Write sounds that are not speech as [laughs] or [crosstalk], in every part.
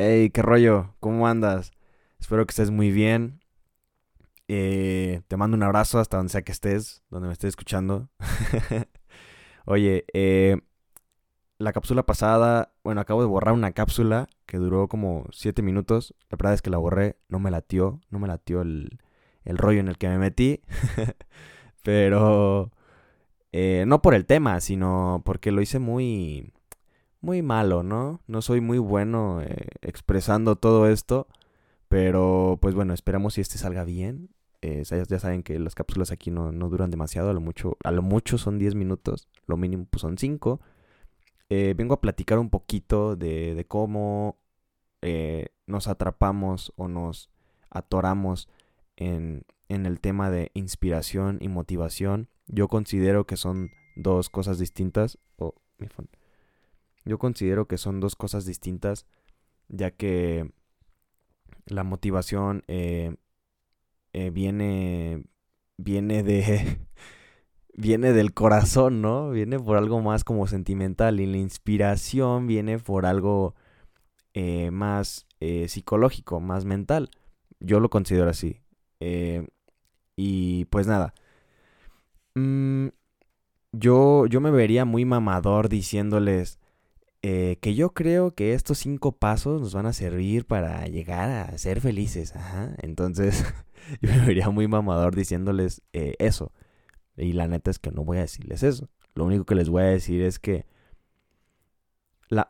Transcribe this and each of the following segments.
Hey, qué rollo, ¿cómo andas? Espero que estés muy bien. Eh, te mando un abrazo hasta donde sea que estés, donde me estés escuchando. [laughs] Oye, eh, la cápsula pasada, bueno, acabo de borrar una cápsula que duró como 7 minutos. La verdad es que la borré, no me latió, no me latió el, el rollo en el que me metí. [laughs] Pero eh, no por el tema, sino porque lo hice muy muy malo, ¿no? No soy muy bueno eh, expresando todo esto, pero pues bueno, esperamos si este salga bien. Eh, ya saben que las cápsulas aquí no, duran demasiado, a lo mucho, a lo mucho son 10 minutos, lo mínimo pues son 5. Eh, vengo a platicar un poquito de, de cómo nos atrapamos o nos atoramos en, en el tema de inspiración y motivación. Yo considero que son dos cosas distintas. Oh, mi phone. Yo considero que son dos cosas distintas, ya que la motivación eh, eh, viene, viene de... [laughs] viene del corazón, ¿no? Viene por algo más como sentimental y la inspiración viene por algo eh, más psicológico, más mental. Yo lo considero así. y pues nada. Mm, yo, yo me vería muy mamador diciéndoles, eh, que yo creo que estos cinco pasos nos van a servir para llegar a ser felices. Ajá. Entonces, [laughs] yo me vería muy mamador diciéndoles eh, eso. Y la neta es que no voy a decirles eso. Lo único que les voy a decir es que la,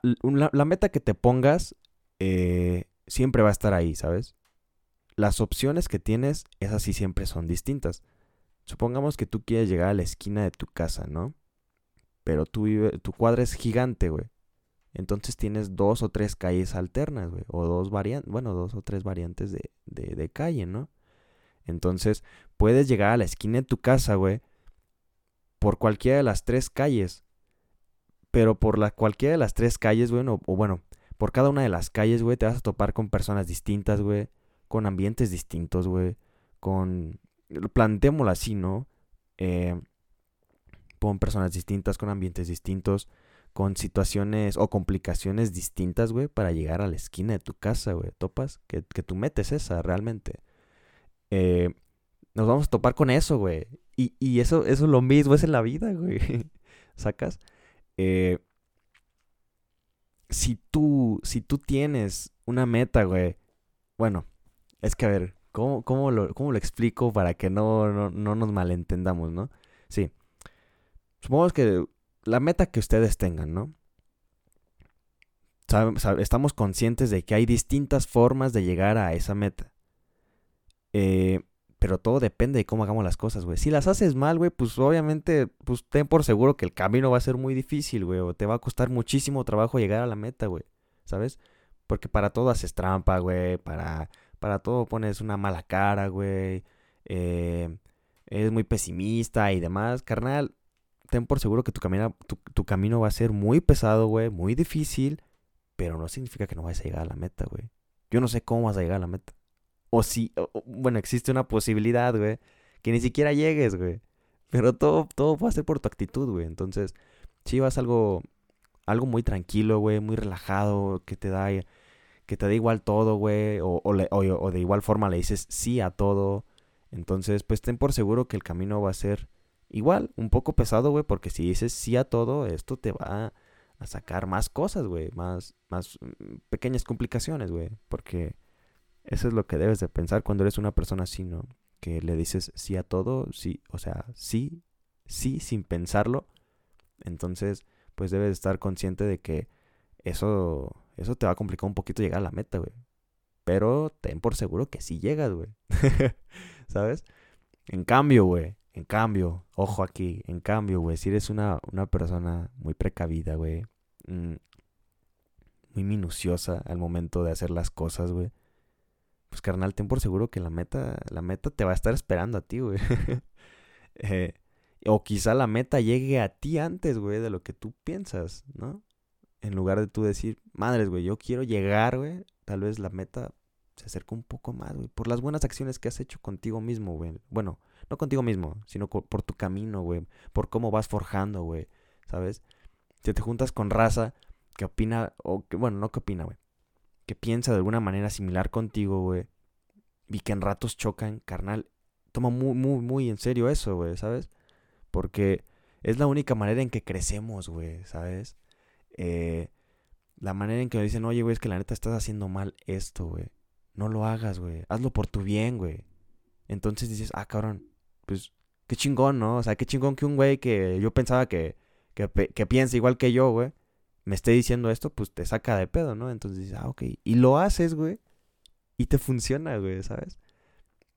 meta que te pongas eh, siempre va a estar ahí, ¿sabes? Las opciones que tienes, esas sí siempre son distintas. Supongamos que tú quieres llegar a la esquina de tu casa, ¿no? Pero tú tu cuadra es gigante, güey. Entonces tienes dos o tres calles alternas, güey. O dos variantes, bueno, dos o tres variantes de, de, calle, ¿no? Entonces puedes llegar a la esquina de tu casa, güey. Por cualquiera de las tres calles. Pero por la, cualquiera de las tres calles, güey, o, bueno, por cada una de las calles, güey, te vas a topar con personas distintas, güey. Con ambientes distintos, güey. Con... Plantémoslo así, ¿no? Eh, con personas distintas, con ambientes distintos con situaciones o complicaciones distintas, güey, para llegar a la esquina de tu casa, güey. ¿Topas? Que, que tu metes esa, realmente. Eh, nos vamos a topar con eso, güey. Y, y, eso, eso es lo mismo, es en la vida, güey. [laughs] ¿Sacas? Eh, si tú, si tú tienes una meta, güey. Bueno, es que a ver, ¿cómo, cómo, lo, cómo lo explico para que no, no, no nos malentendamos, no? Sí. Supongamos que la meta que ustedes tengan, ¿no? estamos conscientes de que hay distintas formas de llegar a esa meta. Eh, pero todo depende de cómo hagamos las cosas, güey. Si las haces mal, güey, pues obviamente, pues ten por seguro que el camino va a ser muy difícil, güey. O te va a costar muchísimo trabajo llegar a la meta, güey. ¿Sabes? Porque para todo haces trampa, güey. Para, para todo pones una mala cara, güey. Eh, eres muy pesimista y demás. Carnal, ten por seguro que tu, camino, tu, camino va a ser muy pesado, güey, muy difícil, pero no significa que no vayas a llegar a la meta, güey. Yo no sé cómo vas a llegar a la meta. O si, bueno, existe una posibilidad, güey, que ni siquiera llegues, güey. Pero todo, todo va a ser por tu actitud, güey. Entonces, si vas algo, algo muy tranquilo, güey, muy relajado, que te da, que te da igual todo, güey, o, o de igual forma le dices sí a todo. Entonces, pues ten por seguro que el camino va a ser Igual, un poco pesado, güey, porque si dices sí a todo, esto te va a sacar más cosas, güey, más, más mm, pequeñas complicaciones, güey, porque eso es lo que debes de pensar cuando eres una persona así, ¿no? Que le dices sí a todo, sí, o sea, sí, sí, sin pensarlo. Entonces, pues debes estar consciente de que eso, eso te va a complicar un poquito llegar a la meta, güey. Pero ten por seguro que sí llegas, güey. [laughs] ¿Sabes? En cambio, güey, en cambio, ojo aquí, en cambio, güey, si eres una, una persona muy precavida, güey, mm, muy minuciosa al momento de hacer las cosas, güey, pues carnal, ten por seguro que la meta, la meta te va a estar esperando a ti, güey. [laughs] Eh, o quizá la meta llegue a ti antes, güey, de lo que tú piensas, ¿no? En lugar de tú decir, madres, güey, yo quiero llegar, güey, tal vez la meta se acerca un poco más, güey, por las buenas acciones que has hecho contigo mismo, güey. Bueno, no contigo mismo, sino por tu camino, güey. Por cómo vas forjando, güey. ¿Sabes? Si te juntas con raza que opina, o que, bueno, no que opina, güey. que piensa de alguna manera similar contigo, güey, y que en ratos chocan, carnal, toma muy, muy, muy en serio eso, güey, ¿sabes? Porque es la única manera en que crecemos, güey, ¿sabes? Eh, la manera en que dicen, oye, güey, es que la neta estás haciendo mal esto, güey. No lo hagas, güey. Hazlo por tu bien, güey. Entonces dices, ah, cabrón, pues qué chingón, ¿no? O sea, qué chingón que un güey que yo pensaba que, que, piensa igual que yo, güey, me esté diciendo esto, pues te saca de pedo, ¿no? Entonces dices, ah, ok. Y lo haces, güey. Y te funciona, güey, ¿sabes?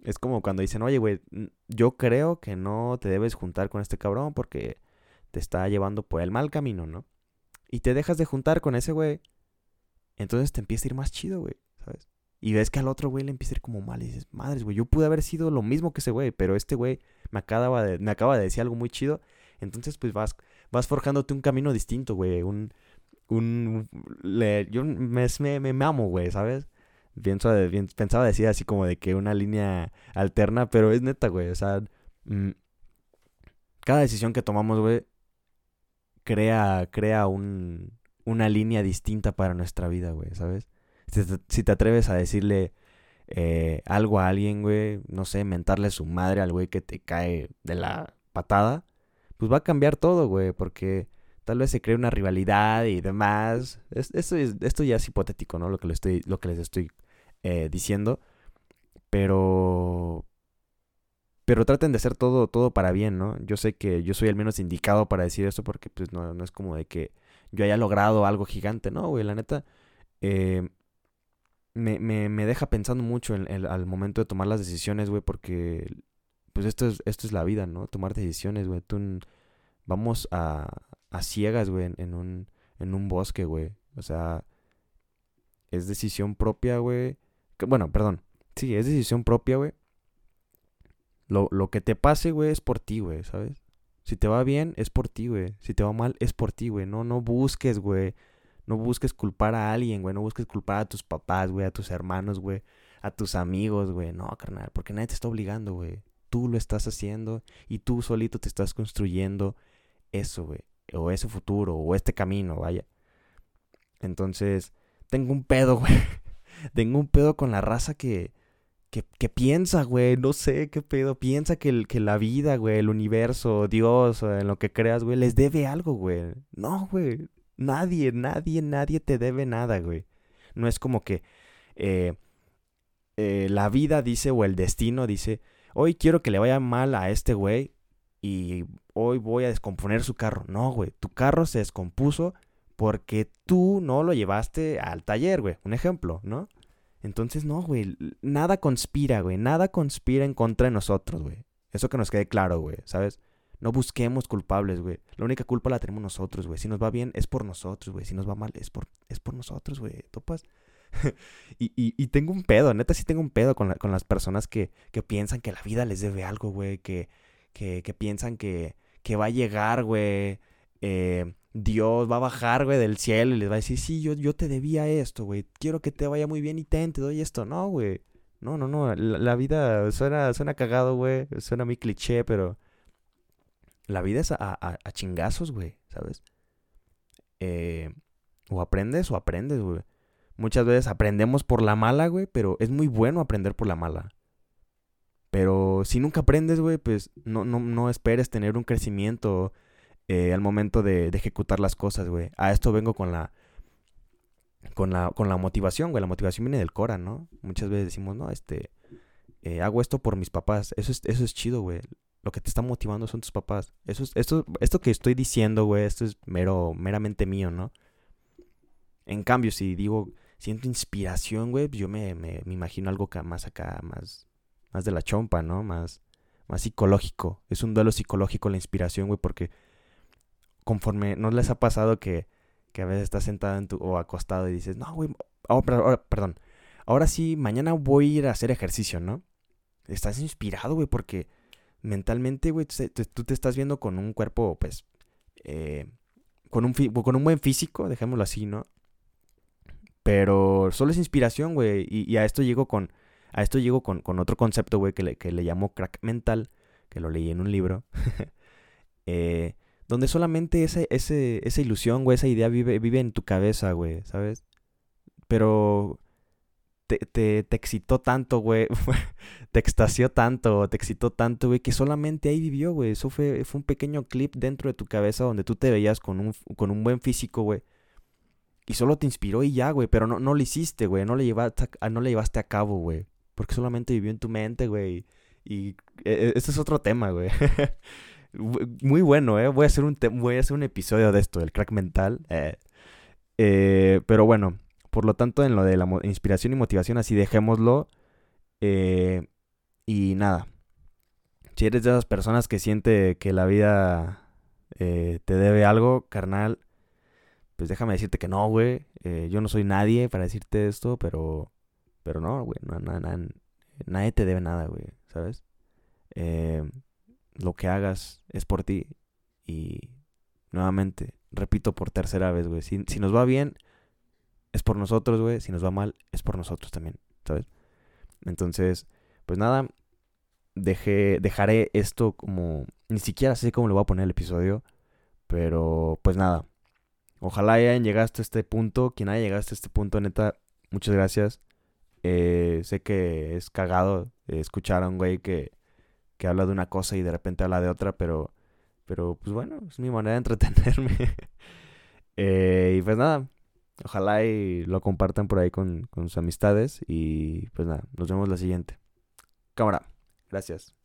Es como cuando dicen, oye, güey, yo creo que no te debes juntar con este cabrón porque te está llevando por el mal camino, ¿no? Y te dejas de juntar con ese güey. Entonces te empieza a ir más chido, güey, ¿sabes? Y ves que al otro güey le empieza a ir como mal y dices, madres, güey, yo pude haber sido lo mismo que ese güey, pero este güey me acaba de, me acaba de decir algo muy chido. Entonces, pues vas, vas forjándote un camino distinto, güey. Un, un, yo me, me, me amo, güey, ¿sabes? Pienso, pensaba decir así como de que una línea alterna, pero es neta, güey. O sea, mm, cada decisión que tomamos, güey, crea, crea un, una línea distinta para nuestra vida, güey, ¿sabes? Si te, atreves a decirle eh, algo a alguien, güey, no sé, mentarle su madre al güey que te cae de la patada, pues va a cambiar todo, güey, porque tal vez se cree una rivalidad y demás. esto, es, esto ya es hipotético, ¿no? Lo que, estoy, lo que les estoy eh, diciendo. Pero... Pero traten de hacer todo, todo para bien, ¿no? Yo sé que yo soy el menos indicado para decir esto porque pues no, no es como de que yo haya logrado algo gigante, ¿no, güey? La neta, eh, me, me, me, deja pensando mucho en, al momento de tomar las decisiones, güey, porque pues esto es, esto es la vida, ¿no? Tomar decisiones, güey. Vamos a, a ciegas, güey, en un, en un bosque, güey. O sea, es decisión propia, güey. Bueno, perdón. Sí, es decisión propia, güey. Lo, lo que te pase, güey, es por ti, güey, ¿sabes? Si te va bien, es por ti, güey. Si te va mal, es por ti, güey. No, no busques, güey, no busques culpar a alguien, güey. No busques culpar a tus papás, güey, a tus hermanos, güey. A tus amigos, güey. No, carnal. Porque nadie te está obligando, güey. Tú lo estás haciendo y tú solito te estás construyendo eso, güey. O ese futuro, o este camino, vaya. Entonces, tengo un pedo, [laughs] güey. tengo un pedo con la raza que, que, que piensa, güey. No sé qué pedo. Piensa que, que la vida, güey, el universo, Dios, en lo que creas, güey, les debe algo, güey. No, güey. Nadie, nadie, nadie te debe nada, güey. No es como que eh, eh, la vida dice o el destino dice, hoy quiero que le vaya mal a este güey y hoy voy a descomponer su carro. No, güey, tu carro se descompuso porque tú no lo llevaste al taller, güey. Un ejemplo, ¿no? Entonces, no, güey, nada conspira, güey, nada conspira en contra de nosotros, güey. Eso que nos quede claro, güey, ¿sabes? No busquemos culpables, güey. La única culpa la tenemos nosotros, güey. Si nos va bien, es por nosotros, güey. Si nos va mal, es por, es por nosotros, güey. ¿Topas? [laughs] y, y, tengo un pedo, neta sí tengo un pedo con, con las personas que, que, piensan que la vida les debe algo, güey. Que, que, piensan que, que va a llegar, güey. Eh, Dios va a bajar, güey, del cielo y les va a decir, sí, yo, yo te debía esto, güey. Quiero que te vaya muy bien y ten, te doy esto. No, güey. No, no, no. La, vida suena, suena cagado, güey. Suena muy cliché, pero la vida es a, chingazos, güey, ¿sabes? Eh, o aprendes o aprendes, güey. Muchas veces aprendemos por la mala, güey, pero es muy bueno aprender por la mala. Pero si nunca aprendes, güey, pues no, no, no esperes tener un crecimiento eh, al momento de, ejecutar las cosas, güey. A esto vengo con la, con la, con la motivación, güey. La motivación viene del Cora, ¿no? Muchas veces decimos, no, este, eh, hago esto por mis papás. Eso es, eso es chido, güey lo que te está motivando son tus papás. Eso es, esto, esto que estoy diciendo, güey, esto es mero, meramente mío, ¿no? En cambio, si digo, siento inspiración, güey, yo me, me, imagino algo más acá, más, más de la chompa, ¿no? Más, más psicológico. Es un duelo psicológico la inspiración, güey, porque conforme, ¿no les ha pasado que, que a veces estás sentado en tu, o acostado y dices, no, güey, oh, perdón, ahora sí, mañana voy a ir a hacer ejercicio, ¿no? Estás inspirado, güey, porque mentalmente, güey, tú te estás viendo con un cuerpo, pues, eh, con, un con un buen físico, dejémoslo así, ¿no? Pero solo es inspiración, güey. Y, a esto llego con, a esto llego con, con otro concepto, güey, que le, que le llamo crack mental, que lo leí en un libro. [laughs] eh, donde solamente ese, ese, esa ilusión, güey, esa idea vive, vive en tu cabeza, güey, ¿sabes? pero te, te, te excitó tanto, güey. [laughs] te extasió tanto, te excitó tanto, güey, que solamente ahí vivió, güey. Eso fue, fue un pequeño clip dentro de tu cabeza donde tú te veías con un, con un buen físico, güey. Y solo te inspiró y ya, güey. Pero no, no lo hiciste, güey. No, le llevaste a, no le llevaste a cabo, güey. Porque solamente vivió en tu mente, güey. Y e, este es otro tema, [laughs] güey. Muy bueno, ¿eh? Voy a, hacer un voy a hacer un episodio de esto, del crack mental. Eh. Eh, pero bueno, por lo tanto, en lo de la inspiración y motivación, así dejémoslo. Eh, y nada. Si eres de esas personas que siente que la vida te debe algo, carnal, pues déjame decirte que no, güey. yo no soy nadie para decirte esto, pero, pero no, güey. nadie te debe nada, güey, ¿sabes? Eh, lo que hagas es por ti. Y nuevamente, repito por tercera vez, güey. Si, nos va bien, es por nosotros, güey. Si nos va mal, es por nosotros también, ¿sabes? Entonces, pues nada, dejé, dejaré esto como... Ni siquiera sé cómo le voy a poner el episodio. Pero, pues nada. Ojalá hayan llegado hasta este punto. Quien haya llegado hasta este punto, neta, muchas gracias. Eh, sé que es cagado escuchar a un güey que que habla de una cosa y de repente habla de otra, pero, pero pues bueno, es mi manera de entretenerme. [laughs] Eh, y pues nada, ojalá y lo compartan por ahí con, con sus amistades y pues nada, nos vemos la siguiente. Cámara, gracias.